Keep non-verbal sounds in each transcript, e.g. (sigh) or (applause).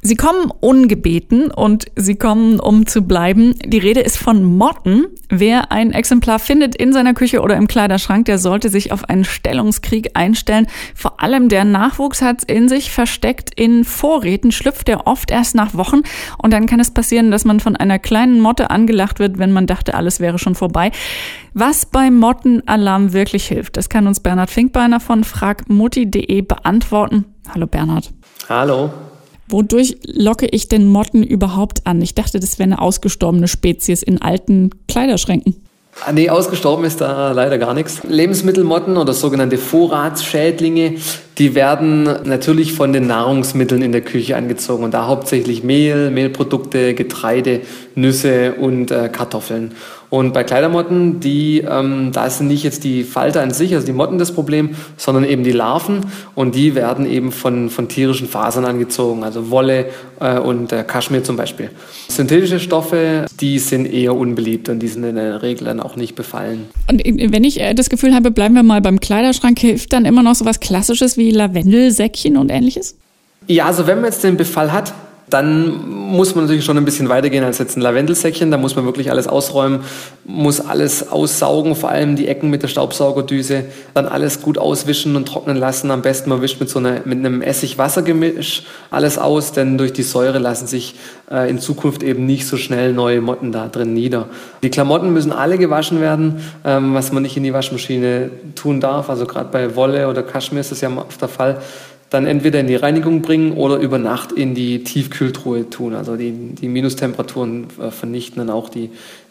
Sie kommen ungebeten und sie kommen, um zu bleiben. Die Rede ist von Motten. Wer ein Exemplar findet in seiner Küche oder im Kleiderschrank, der sollte sich auf einen Stellungskrieg einstellen. Vor allem der Nachwuchs hat in sich versteckt. In Vorräten schlüpft er oft erst nach Wochen und dann kann es passieren, dass man von einer kleinen Motte angelacht wird, wenn man dachte, alles wäre schon vorbei. Was beim Mottenalarm wirklich hilft, das kann uns Bernhard Finkbeiner von fragmutti.de beantworten. Hallo Bernhard. Hallo. Wodurch locke ich denn Motten überhaupt an? Ich dachte, das wäre eine ausgestorbene Spezies in alten Kleiderschränken. Ah, nee, ausgestorben ist da leider gar nichts. Lebensmittelmotten oder sogenannte Vorratsschädlinge, die werden natürlich von den Nahrungsmitteln in der Küche angezogen und da hauptsächlich Mehl, Mehlprodukte, Getreide, Nüsse und äh, Kartoffeln. Und bei Kleidermotten, die, ähm, da sind nicht jetzt die Falter an sich, also die Motten das Problem, sondern eben die Larven und die werden eben von, von tierischen Fasern angezogen, also Wolle äh, und äh, Kaschmir zum Beispiel. Synthetische Stoffe, die sind eher unbeliebt und die sind in der Regel dann auch nicht befallen. Und wenn ich äh, das Gefühl habe, bleiben wir mal beim Kleiderschrank, hilft dann immer noch so was Klassisches wie Lavendelsäckchen und ähnliches? Ja, also wenn man jetzt den Befall hat, dann muss man natürlich schon ein bisschen weitergehen als jetzt ein Lavendelsäckchen. Da muss man wirklich alles ausräumen, muss alles aussaugen, vor allem die Ecken mit der Staubsaugerdüse. Dann alles gut auswischen und trocknen lassen. Am besten man wischt mit so einer, mit einem Essig-Wasser-Gemisch alles aus, denn durch die Säure lassen sich äh, in Zukunft eben nicht so schnell neue Motten da drin nieder. Die Klamotten müssen alle gewaschen werden, ähm, was man nicht in die Waschmaschine tun darf. Also gerade bei Wolle oder Kaschmir ist das ja oft der Fall dann entweder in die Reinigung bringen oder über Nacht in die Tiefkühltruhe tun. Also die, die Minustemperaturen äh, vernichten dann auch die,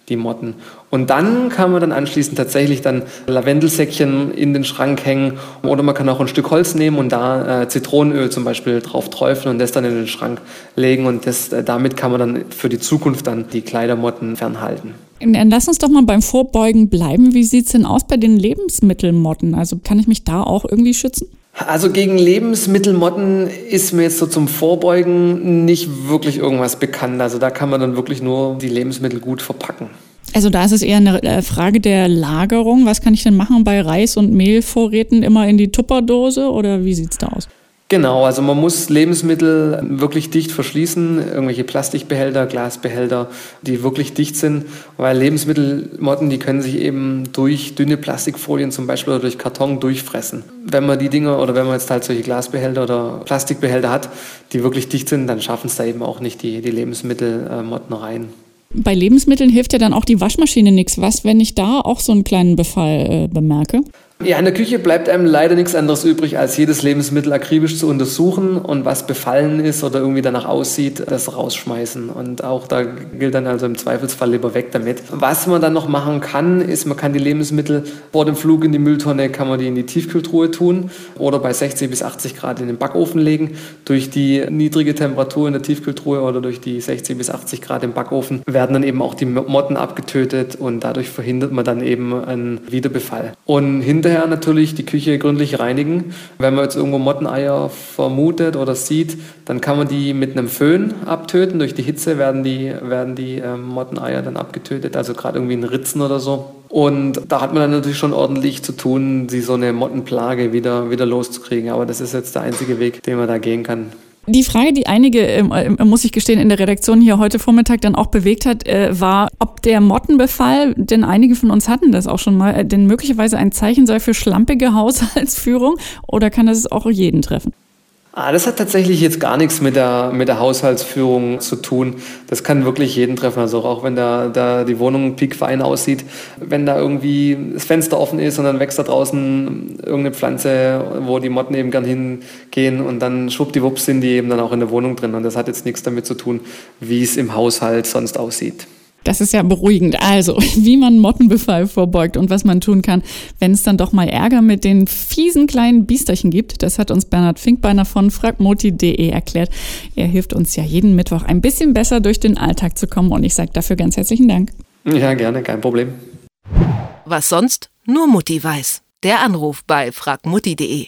die Motten. Und dann kann man dann anschließend tatsächlich dann Lavendelsäckchen in den Schrank hängen oder man kann auch ein Stück Holz nehmen und da äh, Zitronenöl zum Beispiel drauf träufeln und das dann in den Schrank legen und das, äh, damit kann man dann für die Zukunft dann die Kleidermotten fernhalten. Lass uns doch mal beim Vorbeugen bleiben. Wie sieht's denn aus bei den Lebensmittelmotten? Also kann ich mich da auch irgendwie schützen? Also gegen Lebensmittelmotten ist mir jetzt so zum Vorbeugen nicht wirklich irgendwas bekannt. Also da kann man dann wirklich nur die Lebensmittel gut verpacken. Also da ist es eher eine äh, Frage der Lagerung. Was kann ich denn machen bei Reis- und Mehlvorräten? Immer in die Tupperdose oder wie sieht's da aus? Genau, also man muss Lebensmittel wirklich dicht verschließen, irgendwelche Plastikbehälter, Glasbehälter, die wirklich dicht sind, weil Lebensmittelmotten, die können sich eben durch dünne Plastikfolien zum Beispiel oder durch Karton durchfressen. Wenn man die Dinge oder wenn man jetzt halt solche Glasbehälter oder Plastikbehälter hat, die wirklich dicht sind, dann schaffen es da eben auch nicht die, die Lebensmittelmotten rein. Bei Lebensmitteln hilft ja dann auch die Waschmaschine nichts. Was, wenn ich da auch so einen kleinen Befall äh, bemerke? Ja, in der Küche bleibt einem leider nichts anderes übrig, als jedes Lebensmittel akribisch zu untersuchen und was befallen ist oder irgendwie danach aussieht, das rausschmeißen. Und auch da gilt dann also im Zweifelsfall lieber weg damit. Was man dann noch machen kann, ist, man kann die Lebensmittel vor dem Flug in die Mülltonne, kann man die in die Tiefkühltruhe tun oder bei 60 bis 80 Grad in den Backofen legen. Durch die niedrige Temperatur in der Tiefkühltruhe oder durch die 60 bis 80 Grad im Backofen werden dann eben auch die Motten abgetötet und dadurch verhindert man dann eben einen Wiederbefall. Und hinter hinterher natürlich die Küche gründlich reinigen. Wenn man jetzt irgendwo Motteneier vermutet oder sieht, dann kann man die mit einem Föhn abtöten. Durch die Hitze werden die, werden die ähm, Motteneier dann abgetötet, also gerade irgendwie in Ritzen oder so. Und da hat man dann natürlich schon ordentlich zu tun, sie so eine Mottenplage wieder, wieder loszukriegen. Aber das ist jetzt der einzige Weg, den man da gehen kann. Die Frage, die einige, ähm, äh, muss ich gestehen, in der Redaktion hier heute Vormittag dann auch bewegt hat, äh, war, ob der Mottenbefall, denn einige von uns hatten das auch schon mal, äh, denn möglicherweise ein Zeichen sei für schlampige Haushaltsführung oder kann das auch jeden treffen? Ah, das hat tatsächlich jetzt gar nichts mit der, mit der Haushaltsführung zu tun. Das kann wirklich jeden treffen. Also auch wenn da, da die Wohnung piekfein aussieht, wenn da irgendwie das Fenster offen ist und dann wächst da draußen irgendeine Pflanze, wo die Motten eben gern hingehen und dann schwuppdiwupps sind die eben dann auch in der Wohnung drin. Und das hat jetzt nichts damit zu tun, wie es im Haushalt sonst aussieht. Das ist ja beruhigend. Also, (laughs) wie man Mottenbefall vorbeugt und was man tun kann, wenn es dann doch mal Ärger mit den fiesen kleinen Biesterchen gibt. Das hat uns Bernhard Finkbeiner von fragmoti.de erklärt. Er hilft uns ja jeden Mittwoch ein bisschen besser durch den Alltag zu kommen und ich sage dafür ganz herzlichen Dank. Ja, gerne, kein Problem. Was sonst nur Mutti weiß. Der Anruf bei fragmutti.de.